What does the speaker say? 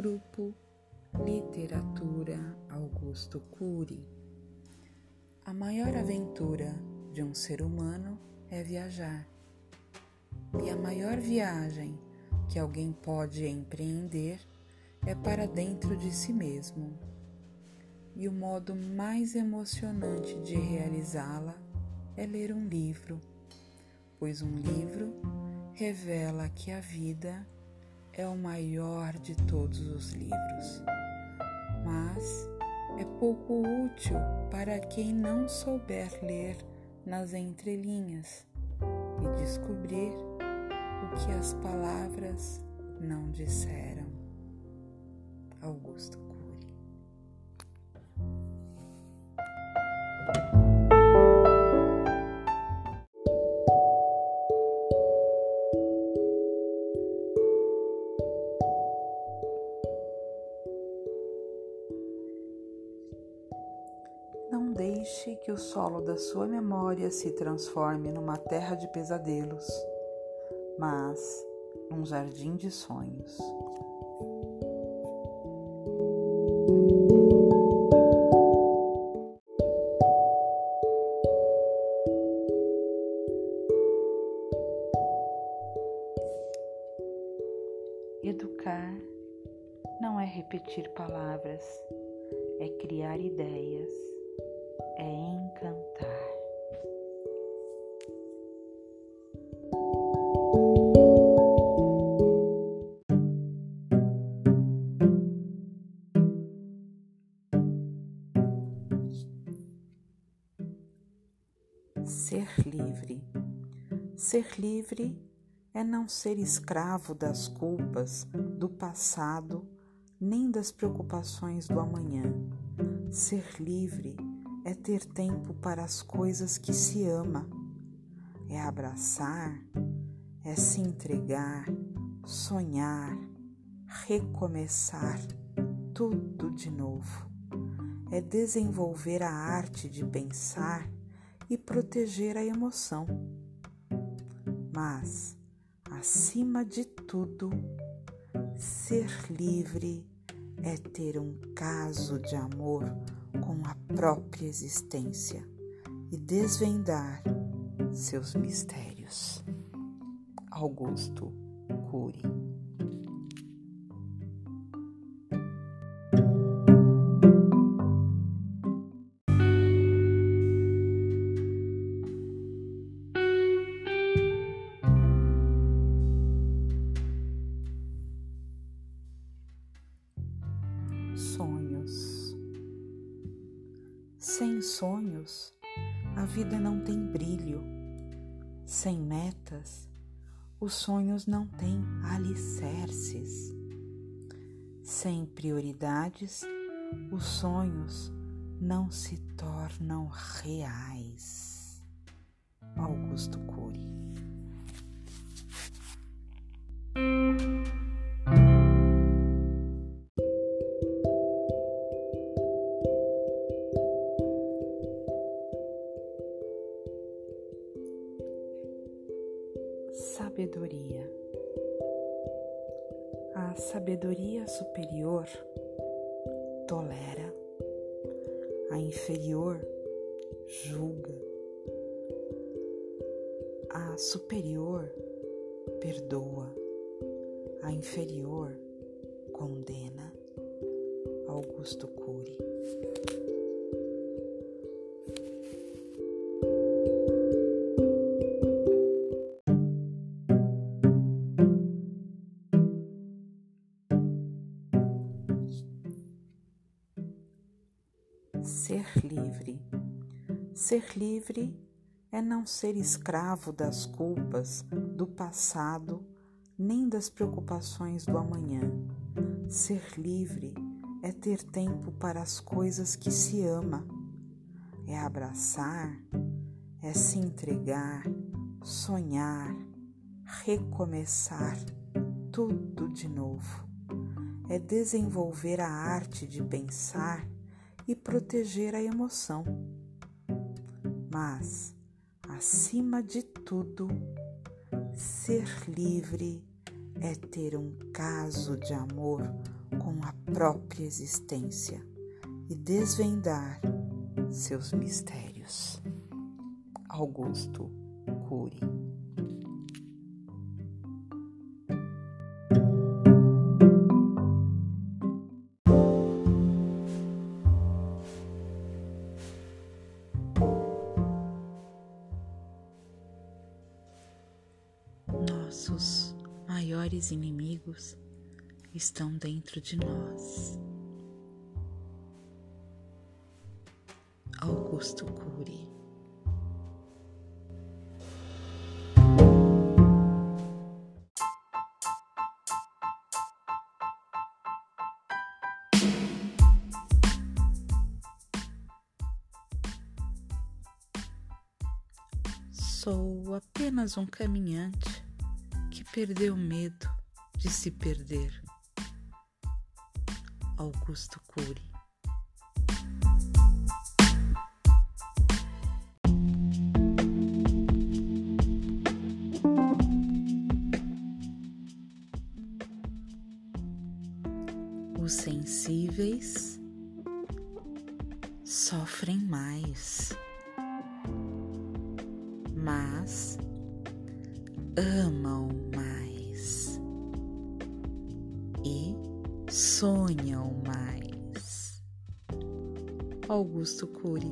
Grupo Literatura Augusto Cury. A maior aventura de um ser humano é viajar. E a maior viagem que alguém pode empreender é para dentro de si mesmo. E o modo mais emocionante de realizá-la é ler um livro, pois um livro revela que a vida é o maior de todos os livros, mas é pouco útil para quem não souber ler nas entrelinhas e descobrir o que as palavras não disseram. Augusto deixe que o solo da sua memória se transforme numa terra de pesadelos, mas num jardim de sonhos. Educar não é repetir palavras, é criar ideias, Ser livre. Ser livre é não ser escravo das culpas do passado nem das preocupações do amanhã. Ser livre é ter tempo para as coisas que se ama, é abraçar, é se entregar, sonhar, recomeçar tudo de novo. É desenvolver a arte de pensar e proteger a emoção. Mas, acima de tudo, ser livre é ter um caso de amor com a própria existência e desvendar seus mistérios. Augusto Cury Sem sonhos, a vida não tem brilho. Sem metas, os sonhos não têm alicerces. Sem prioridades, os sonhos não se tornam reais. Augusto Cury A sabedoria superior tolera, a inferior julga, a superior perdoa, a inferior condena. Augusto Cury. Ser livre é não ser escravo das culpas do passado nem das preocupações do amanhã. Ser livre é ter tempo para as coisas que se ama, é abraçar, é se entregar, sonhar, recomeçar tudo de novo, é desenvolver a arte de pensar e proteger a emoção. Mas, acima de tudo, ser livre é ter um caso de amor com a própria existência e desvendar seus mistérios. Augusto Cury Nossos maiores inimigos estão dentro de nós. Augusto Cury Sou apenas um caminhante perdeu medo de se perder. Augusto Cury Os sensíveis sofrem mais mas amam sonham mais. Augusto Cury